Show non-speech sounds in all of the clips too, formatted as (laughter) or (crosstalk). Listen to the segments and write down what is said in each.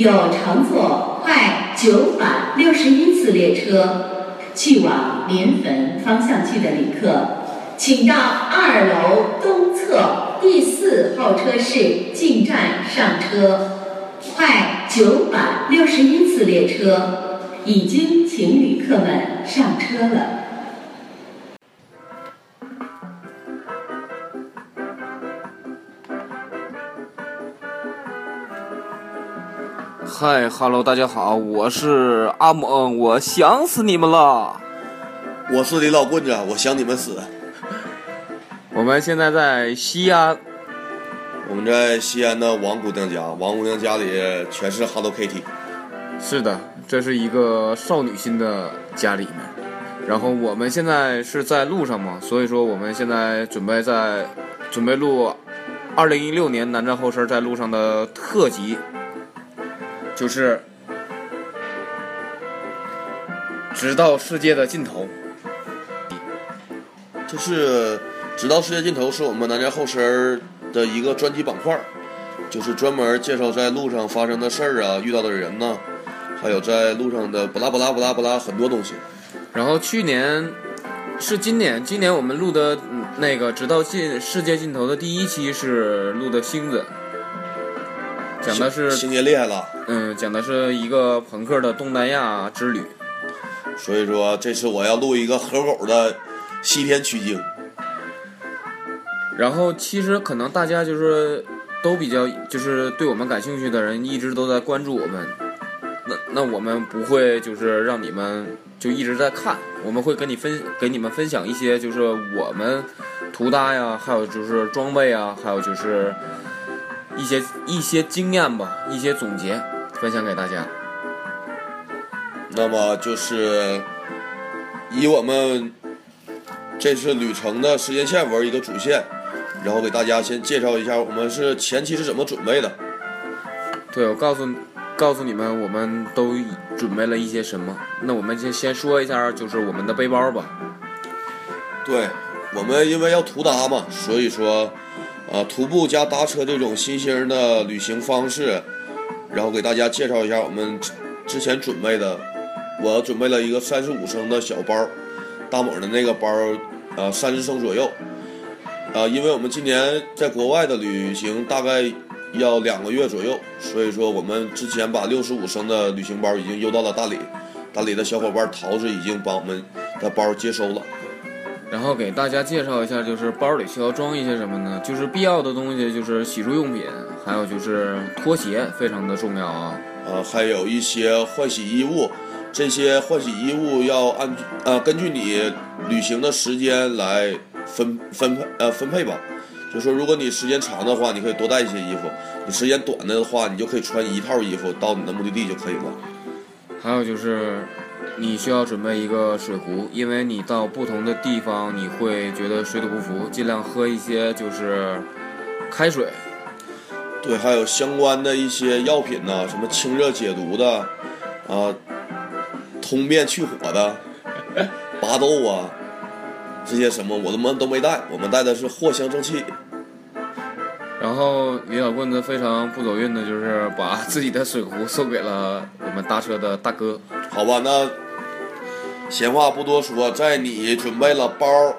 有乘坐快九百六十一次列车去往临汾方向去的旅客，请到二楼东侧第四候车室进站上车。快九百六十一次列车已经请旅客们上车了。嗨哈喽，大家好，我是阿猛，我想死你们了。我是李老棍子，我想你们死。我们现在在西安，我们在西安的王姑娘家，王姑娘家里全是 Hello Kitty。是的，这是一个少女心的家里面。然后我们现在是在路上嘛，所以说我们现在准备在准备录二零一六年南站后身在路上的特辑。就是直到世界的尽头，就是直到世界尽头是我们南疆后身的一个专题板块，就是专门介绍在路上发生的事儿啊，遇到的人呢，还有在路上的不拉不拉不拉不拉很多东西。然后去年是今年，今年我们录的那个直到尽世界尽头的第一期是录的星子。讲的是星爷厉害了，嗯，讲的是一个朋克的东南亚之旅，所以说这次我要录一个河狗的西天取经。然后其实可能大家就是都比较就是对我们感兴趣的人一直都在关注我们，那那我们不会就是让你们就一直在看，我们会跟你分给你们分享一些就是我们图搭呀，还有就是装备啊，还有就是。一些一些经验吧，一些总结分享给大家。那么就是以我们这次旅程的时间线为一个主线，然后给大家先介绍一下我们是前期是怎么准备的。对，我告诉告诉你们，我们都准备了一些什么。那我们先先说一下，就是我们的背包吧。对，我们因为要图搭嘛，所以说。啊，徒步加搭车这种新兴的旅行方式，然后给大家介绍一下我们之前准备的。我准备了一个三十五升的小包，大猛的那个包，呃，三十升左右。啊，因为我们今年在国外的旅行大概要两个月左右，所以说我们之前把六十五升的旅行包已经邮到了大理，大理的小伙伴桃子已经把我们的包接收了。然后给大家介绍一下，就是包里需要装一些什么呢？就是必要的东西，就是洗漱用品，还有就是拖鞋，非常的重要啊。呃，还有一些换洗衣物，这些换洗衣物要按呃根据你旅行的时间来分分配呃分配吧。就说如果你时间长的话，你可以多带一些衣服；你时间短的话，你就可以穿一套衣服到你的目的地就可以了。还有就是。你需要准备一个水壶，因为你到不同的地方，你会觉得水土不服，尽量喝一些就是开水。对，还有相关的一些药品呢，什么清热解毒的，啊，通便去火的，拔豆啊，这些什么我他妈都没带，我们带的是藿香正气。然后李小棍子非常不走运的就是把自己的水壶送给了我们搭车的大哥。好吧，那。闲话不多说，在你准备了包、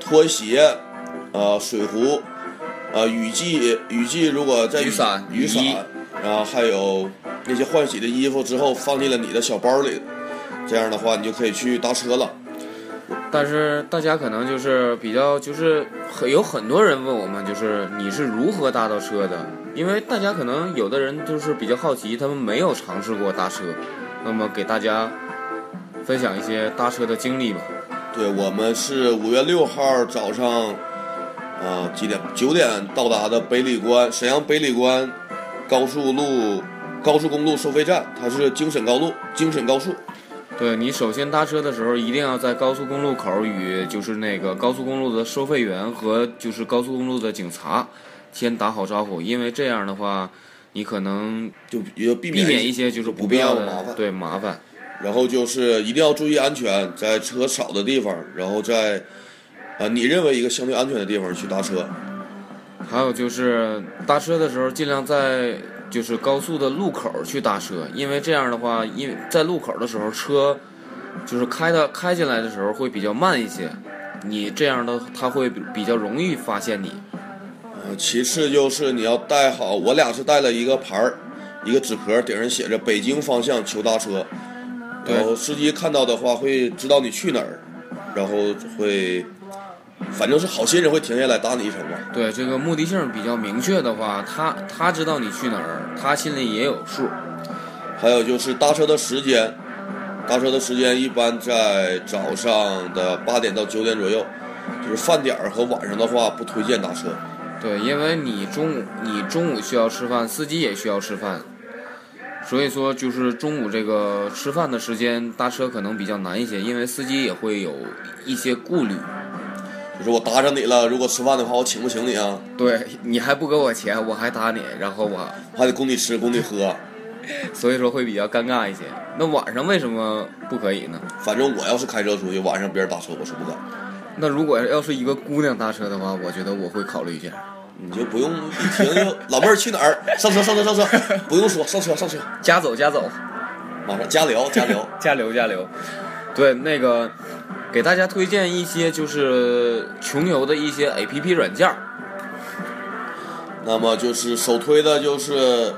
拖鞋、呃水壶、呃雨季雨季如果在雨伞、雨伞，然后还有那些换洗的衣服之后放进了你的小包里，这样的话你就可以去搭车了。但是大家可能就是比较就是很有很多人问我们，就是你是如何搭到车的？因为大家可能有的人就是比较好奇，他们没有尝试过搭车，那么给大家。分享一些搭车的经历吧。对我们是五月六号早上，啊几点？九点到达的北礼关沈阳北礼关高速路高速公路收费站，它是京沈高路京沈高速。对你首先搭车的时候，一定要在高速公路口与就是那个高速公路的收费员和就是高速公路的警察先打好招呼，因为这样的话，你可能就也避免一些就是不必要的麻烦。对麻烦。然后就是一定要注意安全，在车少的地方，然后在，啊，你认为一个相对安全的地方去搭车。还有就是搭车的时候，尽量在就是高速的路口去搭车，因为这样的话，因为在路口的时候车就是开的开进来的时候会比较慢一些，你这样的他会比比较容易发现你。呃，其次就是你要带好，我俩是带了一个牌儿，一个纸壳，顶上写着“北京方向求搭车”，然后司机看到的话会知道你去哪儿，然后会，反正是好心人会停下来搭你一程吧。对这个目的性比较明确的话，他他知道你去哪儿，他心里也有数。还有就是搭车的时间，搭车的时间一般在早上的八点到九点左右，就是饭点儿和晚上的话不推荐搭车。对，因为你中午你中午需要吃饭，司机也需要吃饭，所以说就是中午这个吃饭的时间搭车可能比较难一些，因为司机也会有一些顾虑。就是我搭上你了，如果吃饭的话，我请不请你啊？对你还不给我钱，我还搭你，然后我还得供你吃，供你喝。所以说会比较尴尬一些。那晚上为什么不可以呢？反正我要是开车出去，晚上别人搭车我是不敢。那如果要是一个姑娘搭车的话，我觉得我会考虑一下。你就不用一停就老妹儿去哪儿？(laughs) 上车上车上车，不用说上车上车，加走加走，马上加聊加聊。加流 (laughs) 加流。对，那个给大家推荐一些就是穷游的一些 A P P 软件儿。那么就是首推的就是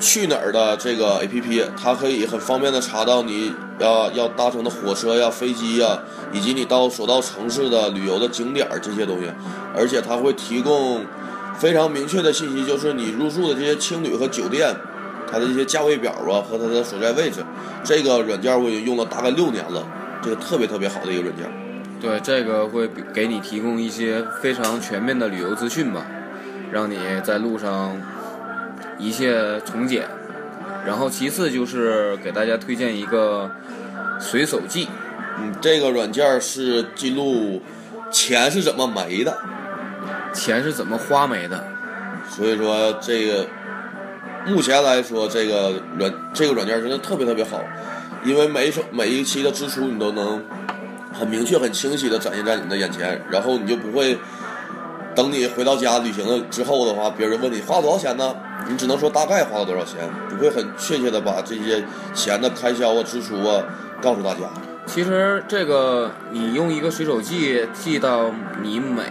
去哪儿的这个 A P P，它可以很方便的查到你要要搭乘的火车呀、飞机呀，以及你到所到城市的旅游的景点这些东西，而且它会提供非常明确的信息，就是你入住的这些青旅和酒店，它的一些价位表啊和它的所在位置。这个软件我已经用了大概六年了，这个特别特别好的一个软件。对，这个会给你提供一些非常全面的旅游资讯吧，让你在路上一切从简。然后其次就是给大家推荐一个随手记，嗯，这个软件是记录钱是怎么没的，钱是怎么花没的。所以说这个目前来说，这个软这个软件真的特别特别好，因为每一手每一期的支出你都能很明确、很清晰的展现在你的眼前，然后你就不会等你回到家旅行了之后的话，别人问你花了多少钱呢？你只能说大概花了多少钱，不会很确切的把这些钱的开销啊、支出啊告诉大家。其实这个你用一个随手记记到你每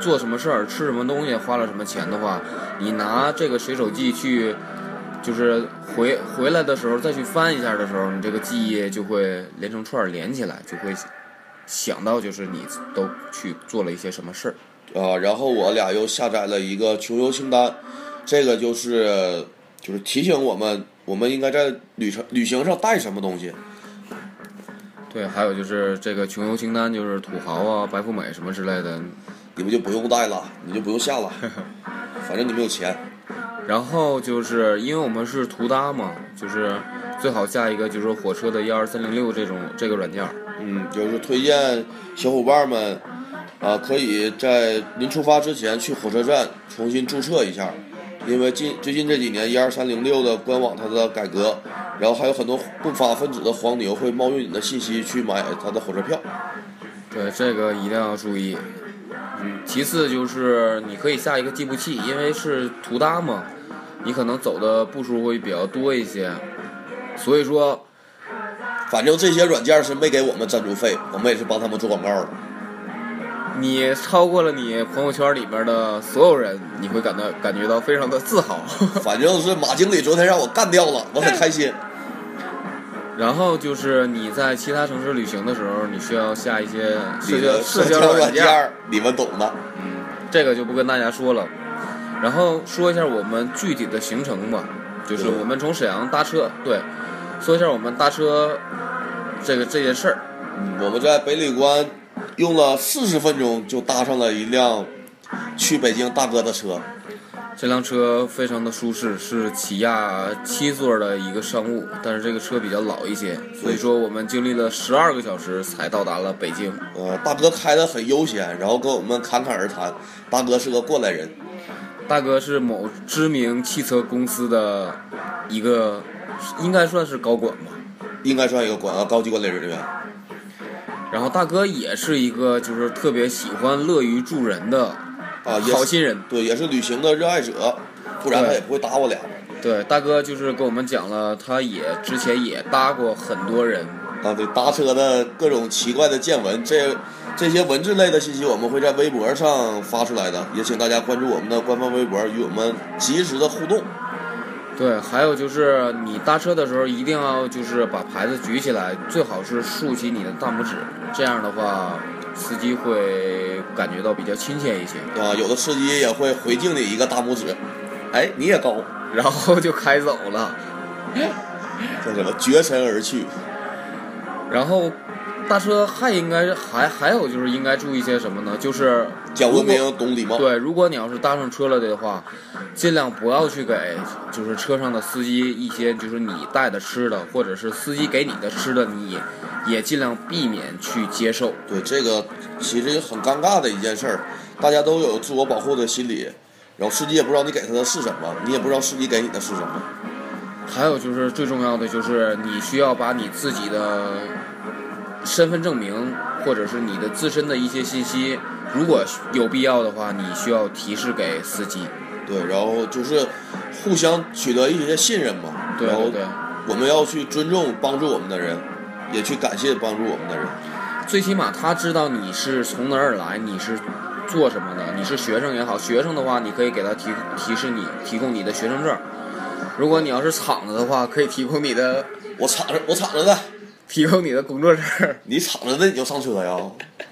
做什么事儿、吃什么东西、花了什么钱的话，你拿这个随手记去，就是回回来的时候再去翻一下的时候，你这个记忆就会连成串儿连起来，就会想到就是你都去做了一些什么事儿。啊，然后我俩又下载了一个穷游清单，这个就是就是提醒我们，我们应该在旅程旅行上带什么东西。对，还有就是这个穷游清单，就是土豪啊、白富美什么之类的，你们就不用带了，你就不用下了，(laughs) 反正你们有钱。然后就是因为我们是图搭嘛，就是最好下一个就是火车的幺二三零六这种这个软件儿。嗯，就是推荐小伙伴们啊，可以在临出发之前去火车站重新注册一下，因为近最近这几年一二三零六的官网它的改革，然后还有很多不法分子的黄牛会冒用你的信息去买他的火车票。对，这个一定要注意。嗯，其次就是你可以下一个计步器，因为是图搭嘛，你可能走的步数会比较多一些，所以说反正这些软件是没给我们赞助费，我们也是帮他们做广告的。你超过了你朋友圈里面的所有人，你会感到感觉到非常的自豪。(laughs) 反正是马经理昨天让我干掉了，我很开心。然后就是你在其他城市旅行的时候，你需要下一些社交社交软件你们懂的。嗯，这个就不跟大家说了。然后说一下我们具体的行程吧，就是我们从沈阳搭车，对，说一下我们搭车这个这件事儿。嗯，我们在北礼关用了四十分钟就搭上了一辆去北京大哥的车。这辆车非常的舒适，是起亚七座的一个商务，但是这个车比较老一些，所以说我们经历了十二个小时才到达了北京。呃，大哥开的很悠闲，然后跟我们侃侃而谈。大哥是个过来人，大哥是某知名汽车公司的一个，应该算是高管吧。应该算一个管啊高级管理人员。然后大哥也是一个就是特别喜欢乐于助人的啊，也好心人。对，也是旅行的热爱者，不然他也不会搭我俩。对，大哥就是跟我们讲了，他也之前也搭过很多人，啊，对，搭车的各种奇怪的见闻，这这些文字类的信息我们会在微博上发出来的，也请大家关注我们的官方微博，与我们及时的互动。对，还有就是你搭车的时候一定要就是把牌子举起来，最好是竖起你的大拇指，这样的话司机会感觉到比较亲切一些，啊，有的司机也会回敬你一个大拇指，哎，你也高，然后就开走了。叫什么绝尘而去。然后大车还应该还还有就是应该注意些什么呢？就是讲文明，懂礼貌。对，如果你要是搭上车了的话，尽量不要去给就是车上的司机一些就是你带的吃的，或者是司机给你的吃的，你也也尽量避免去接受。对，这个其实很尴尬的一件事儿，大家都有自我保护的心理，然后司机也不知道你给他的是什么，你也不知道司机给你的是什么。还有就是最重要的就是你需要把你自己的身份证明或者是你的自身的一些信息，如果有必要的话，你需要提示给司机。对，然后就是互相取得一些信任嘛。对对对。我们要去尊重帮助我们的人，也去感谢帮助我们的人。最起码他知道你是从哪儿来，你是做什么的，你是学生也好，学生的话你可以给他提提示你提供你的学生证。如果你要是厂子的话，可以提供你的我厂子，我厂子的，提供你的工作证。(laughs) 你敞着的你就上车呀？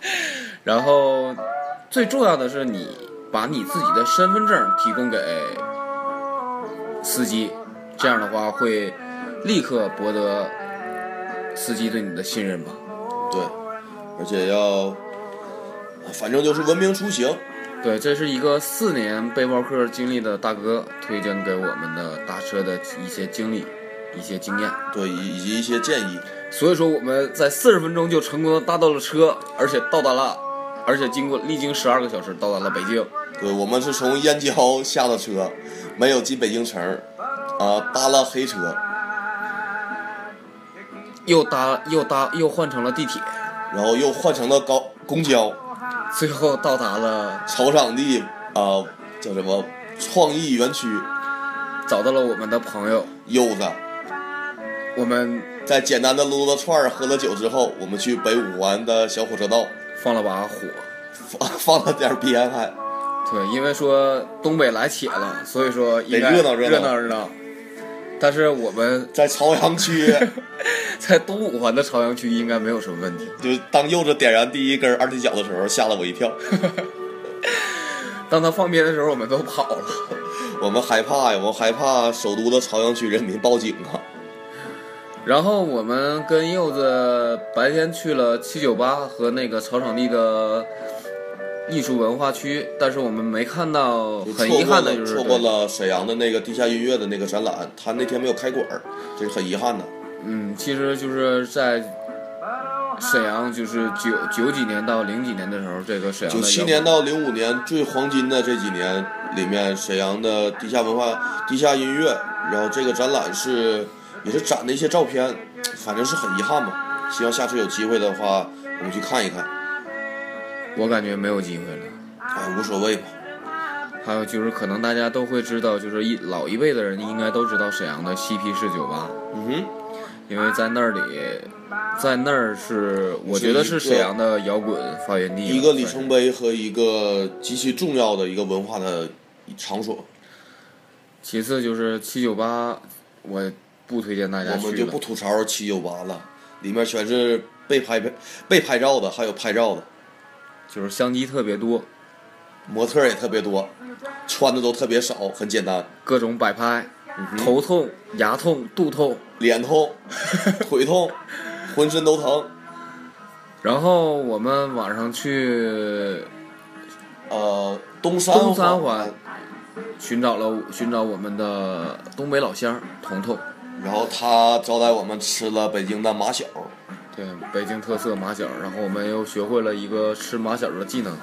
(laughs) 然后最重要的是你把你自己的身份证提供给司机，这样的话会立刻博得司机对你的信任吧。对，而且要，反正就是文明出行。对，这是一个四年背包客经历的大哥推荐给我们的搭车的一些经历、一些经验。对，以以及一些建议。所以说我们在四十分钟就成功的搭到了车，而且到达了，而且经过历经十二个小时到达了北京。对，我们是从燕郊下的车，没有进北京城，啊、搭了黑车，又搭又搭又换成了地铁，然后又换成了高公交，最后到达了草场地啊、叫什么创意园区，找到了我们的朋友，柚子。我们在简单的撸了串儿、喝了酒之后，我们去北五环的小火车道放了把火。放 (laughs) 放了点儿边还对，因为说东北来且了，所以说应该得热闹热热闹热闹。但是我们在朝阳区，(laughs) 在东五环的朝阳区应该没有什么问题。就当柚子点燃第一根二踢脚的时候，吓了我一跳。(laughs) 当他放鞭的时候，我们都跑了。我们害怕呀，我们害怕首都的朝阳区人民报警啊。然后我们跟柚子白天去了七九八和那个草场地的艺术文化区，但是我们没看到，很遗憾的就是错过了沈阳的那个地下音乐的那个展览，他那天没有开馆儿，这是很遗憾的。嗯，其实就是在沈阳，就是九九几年到零几年的时候，这个沈阳九的七年到零五年最黄金的这几年里面，沈阳的地下文化、地下音乐，然后这个展览是也是展的一些照片，反正是很遗憾吧。希望下次有机会的话，我们去看一看。我感觉没有机会了。哎，无所谓吧。还有就是，可能大家都会知道，就是一老一辈的人应该都知道沈阳的西皮士酒吧，嗯哼，因为在那里，在那儿是我觉得是沈阳的摇滚发源地，一个里程碑和一个极其重要的一个文化的场所，其次就是七九八，我不推荐大家去我们就不。吐槽七九八了，里面全是被拍被拍照的，还有拍照的，就是相机特别多，模特也特别多，穿的都特别少，很简单，各种摆拍，嗯头痛、牙痛、肚痛。脸痛，(laughs) 腿痛，浑身都疼。然后我们晚上去呃，东三东三环寻找了寻找我们的东北老乡彤彤，然后他招待我们吃了北京的马小，对，北京特色马小，然后我们又学会了一个吃马小的技能，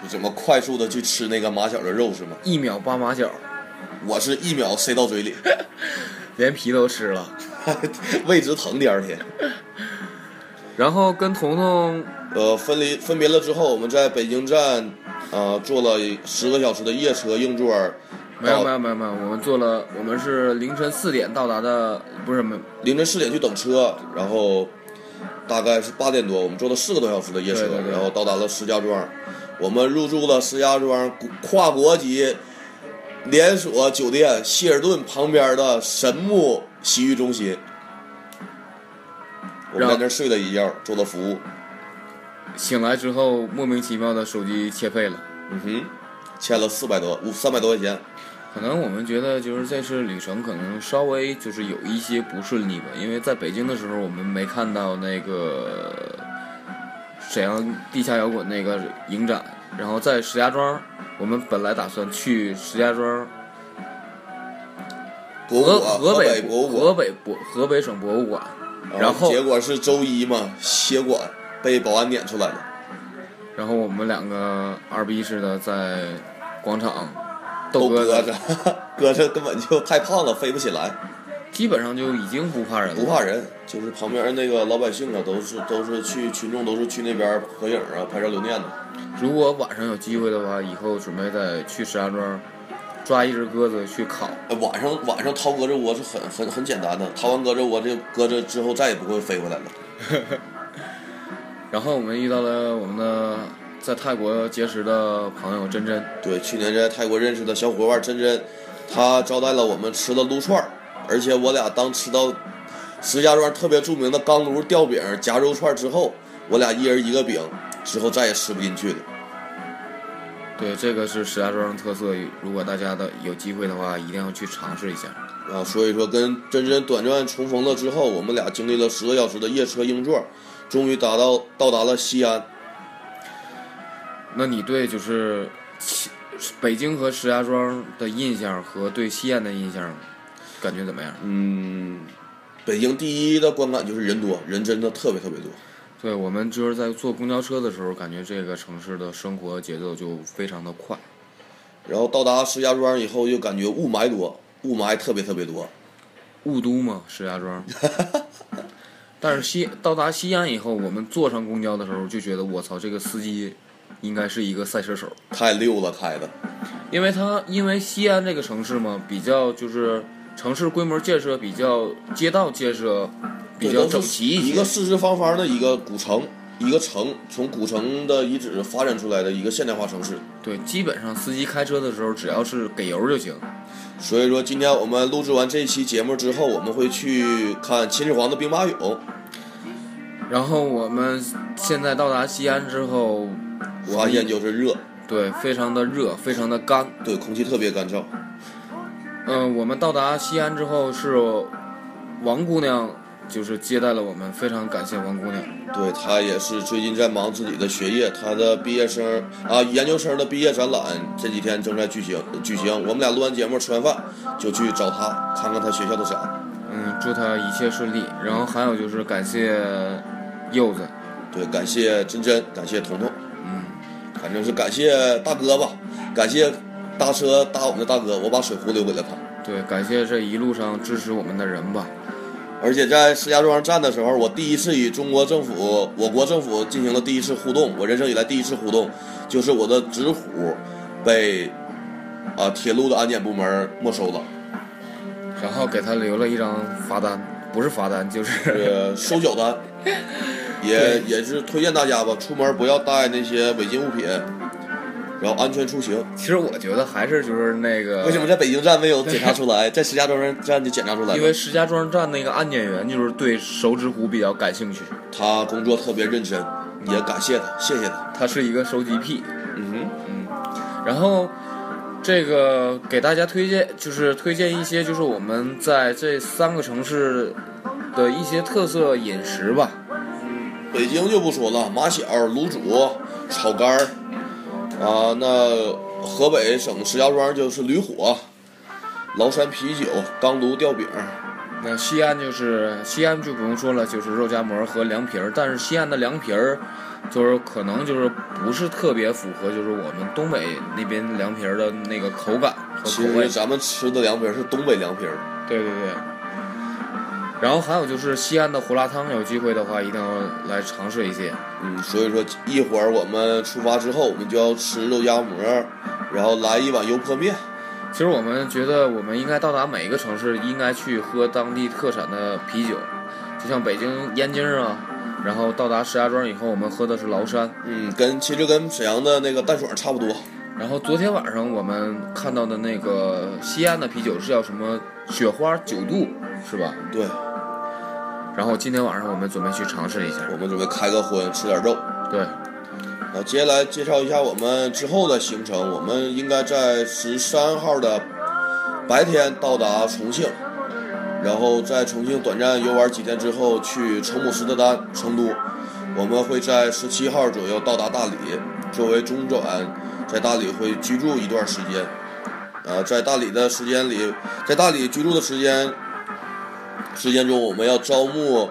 就怎么快速的去吃那个马小的肉是吗？一秒扒马小，我是一秒塞到嘴里，(laughs) 连皮都吃了。(laughs) 胃直疼。第二天，然后跟彤彤呃，分离分别了之后，我们在北京站，呃，坐了十个小时的夜车硬座，没有没有没有没有，我们坐了，我们是凌晨四点到达的，不是没凌晨四点去等车，然后大概是八点多，我们坐了四个多小时的夜车，然后到达了石家庄。我们入住了石家庄跨国级连锁酒店希尔顿旁边的神木洗浴中心。我们在那睡了一觉，做了服务。醒来之后莫名其妙的手机欠费了。嗯哼，欠了四百多五三百多块钱。可能我们觉得就是这次旅程可能稍微就是有一些不顺利吧，因为在北京的时候我们没看到那个沈阳地下摇滚那个影展，然后在石家庄，我们本来打算去石家庄河博物馆，河北博物馆。河北博河北省博物馆，然后结果是周一嘛，协管被保安撵出来了。然后我们两个二逼似的在广场都斗搁着，搁着根本就太胖了，飞不起来，基本上就已经不怕人了，不怕人。就是旁边那个老百姓啊，都是都是去群众都是去那边合影啊，拍照留念的。如果晚上有机会的话，以后准备再去石家庄抓一只鸽子去烤。呃晚上晚上掏鸽子窝是很很很简单的，掏完鸽子窝这鸽子之后再也不会飞回来了。(laughs) 然后我们遇到了我们的在泰国结识的朋友珍珍，对，去年在泰国认识的小伙伴珍珍，她招待了我们吃了撸串儿，而且我俩当吃到石家庄特别著名的钢炉吊饼夹肉串之后，我俩一人一个饼，之后再也吃不进去了。对，这个是石家庄的特色，如果大家的有机会的话，一定要去尝试一下。啊，所以说跟珍珍短暂重逢了之后，我们俩经历了十个小时的夜车硬座，终于达到到达了西安。那你对就是西北京和石家庄的印象和对西安的印象，感觉怎么样？嗯，北京第一的观感就是人多，人真的特别特别多。对我们就是在坐公交车的时候，感觉这个城市的生活节奏就非常的快。然后到达石家庄以后，就感觉雾霾多，雾霾特别特别多。雾都嘛，石家庄。(laughs) 但是西到达西安以后，我们坐上公交的时候就觉得，我操，这个司机应该是一个赛车手，太溜了，开的。因为他因为西安这个城市嘛，比较就是城市规模建设比较，街道建设比较整齐些一个。四四方方的一个古城，一个城从古城的遗址发展出来的一个现代化城市。对，基本上司机开车的时候，只要是给油就行。所以说，今天我们录制完这一期节目之后，我们会去看秦始皇的兵马俑，然后我们现在到达西安之后，我发们现就是热，对，非常的热，非常的干。对，空气特别干燥。嗯、我们到达西安之后是王姑娘，就是接待了我们，非常感谢王姑娘。对她也是最近在忙自己的学业，她的毕业生啊研究生的毕业展览这几天正在举行举行。我们俩录完节目吃完饭就去找她看看她学校的展。嗯，祝她一切顺利。然后还有就是感谢柚子，对，感谢珍珍，感谢彤彤，正是感谢大哥吧，感谢搭车搭我们的大哥，我把水壶留给了他。对，感谢这一路上支持我们的人吧。而且在石家庄站的时候，我第一次与中国政府、我国政府进行了第一次互动，我人生以来第一次互动，就是我的纸虎被啊铁路的安检部门没收了，然后给他留了一张罚单，不是罚单，就是呃，收缴单，(laughs) 也也是推荐大家吧，出门不要带那些违禁物品，然后安全出行。其实我觉得还是就是那个为什么在北京站没有检查出来，在石家庄站就检查出来了？因为石家庄站那个安检员就是对手指虎比较感兴趣，他工作特别认真，也感谢他，谢谢他。他是一个收集癖。嗯然后这个给大家推荐就是推荐一些就是我们在这三个城市的一些特色饮食吧。哼，北京就不说了，马小、卤煮、炒肝儿，啊，那河北省石家庄就是驴火、崂山啤酒、钢炉吊饼。那西安就是西安就不用说了，就是肉夹馍和凉皮儿，但是西安的凉皮儿就是可能就是不是特别符合就是我们东北那边凉皮儿的那个口感和其口味实。咱们吃的凉皮儿是东北凉皮儿，对对对。然后还有就是西安的胡辣汤，有机会的话一定要来尝试一些。嗯，所以说一会儿我们出发之后，我们就要吃肉夹馍，然后来一碗油泼面。其实我们觉得，我们应该到达每一个城市，应该去喝当地特产的啤酒，就像北京燕京啊，然后到达石家庄以后，我们喝的是崂山。嗯，跟其实跟沈阳的那个淡爽差不多。然后昨天晚上我们看到的那个西安的啤酒是叫什么雪花九度，是吧？对。然后今天晚上我们准备去尝试一下。我们准备开个荤，吃点肉。对。然后接下来介绍一下我们之后的行程。我们应该在十三号的白天到达重庆，然后在重庆短暂游玩几天之后去成姆斯特丹成都。我们会在十七号左右到达大理，作为中转，在大理会居住一段时间。呃，在大理的时间里，在大理居住的时间时间中，我们要招募。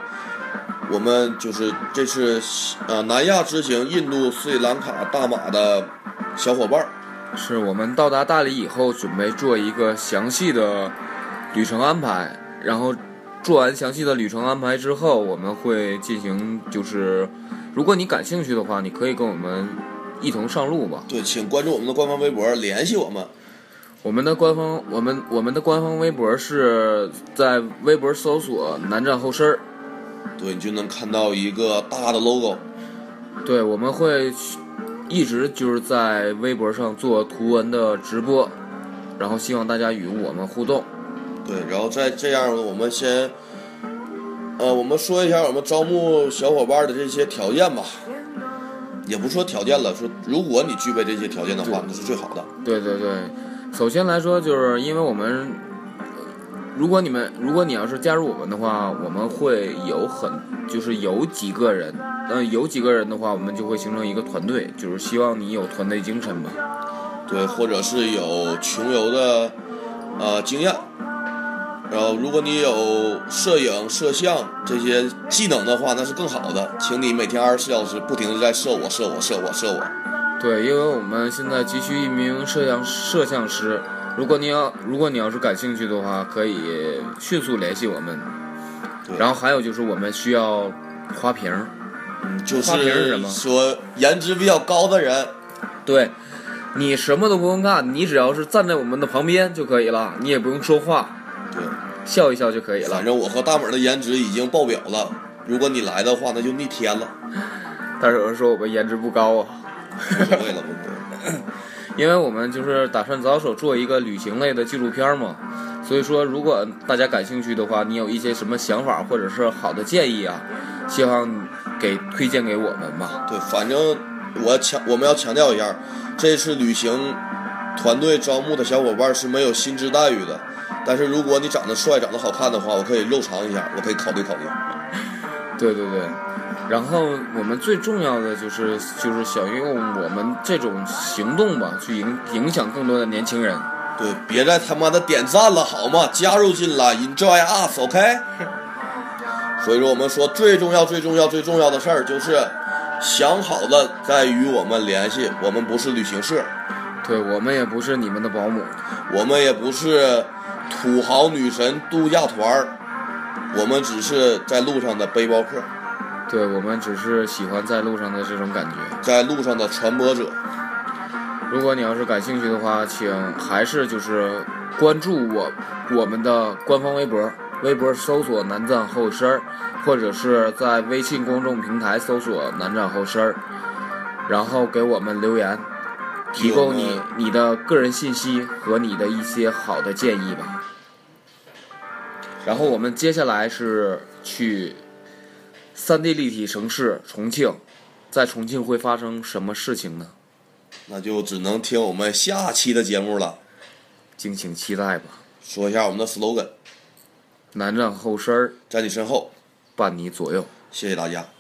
我们就是这次呃南亚之行，印度、斯里兰卡、大马的小伙伴儿。是我们到达大理以后，准备做一个详细的旅程安排。然后做完详细的旅程安排之后，我们会进行就是，如果你感兴趣的话，你可以跟我们一同上路吧。对，请关注我们的官方微博，联系我们。我们的官方，我们我们的官方微博是在微博搜索“南站后身儿”。对，你就能看到一个大的 logo。对，我们会一直就是在微博上做图文的直播，然后希望大家与我们互动。对，然后再这样，我们先，呃，我们说一下我们招募小伙伴的这些条件吧。也不说条件了，说如果你具备这些条件的话，那是最好的。对对对，首先来说，就是因为我们。如果你们，如果你要是加入我们的话，我们会有很，就是有几个人，嗯，有几个人的话，我们就会形成一个团队，就是希望你有团队精神吧。对，或者是有穷游的，呃，经验。然后，如果你有摄影、摄像这些技能的话，那是更好的。请你每天二十四小时不停的在摄我、摄我、摄我、摄我。对，因为我们现在急需一名摄像摄像师。如果你要，如果你要是感兴趣的话，可以迅速联系我们。然后还有就是，我们需要花瓶儿。嗯，就是说颜值比较高的人。对，你什么都不用干，你只要是站在我们的旁边就可以了，你也不用说话。对，笑一笑就可以了。反正我和大猛的颜值已经爆表了，如果你来的话，那就逆天了。但是有人说我们颜值不高啊。无所谓了，不对。因为我们就是打算着手做一个旅行类的纪录片嘛，所以说如果大家感兴趣的话，你有一些什么想法或者是好的建议啊，希望给推荐给我们吧。对，反正我强我们要强调一下，这次旅行团队招募的小伙伴是没有薪资待遇的，但是如果你长得帅、长得好看的话，我可以肉偿一下，我可以考虑考虑。对对对。然后我们最重要的就是就是想用我们这种行动吧，去影影响更多的年轻人。对，别再他妈的点赞了，好吗？加入进来，enjoy us，OK。(laughs) 所以说，我们说最重要、最重要、最重要的事儿就是想好了再与我们联系。我们不是旅行社，对我们也不是你们的保姆，我们也不是土豪女神度假团儿，我们只是在路上的背包客。对我们只是喜欢在路上的这种感觉，在路上的传播者。如果你要是感兴趣的话，请还是就是关注我我们的官方微博，微博搜索“南站后身儿”，或者是在微信公众平台搜索“南站后身儿”，然后给我们留言，提供你你的个人信息和你的一些好的建议吧。然后我们接下来是去。三 D 立体城市重庆，在重庆会发生什么事情呢？那就只能听我们下期的节目了，敬请期待吧。说一下我们的 slogan：南站后身儿在你身后，伴你左右。谢谢大家。